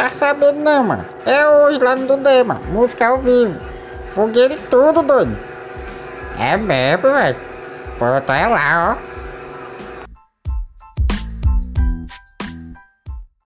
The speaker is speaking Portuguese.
tá sabendo não, mano. É hoje lá no Dudê, mano. Música ao vivo. Fogueira e tudo, doido. É mesmo, velho. Pô, tá lá, ó.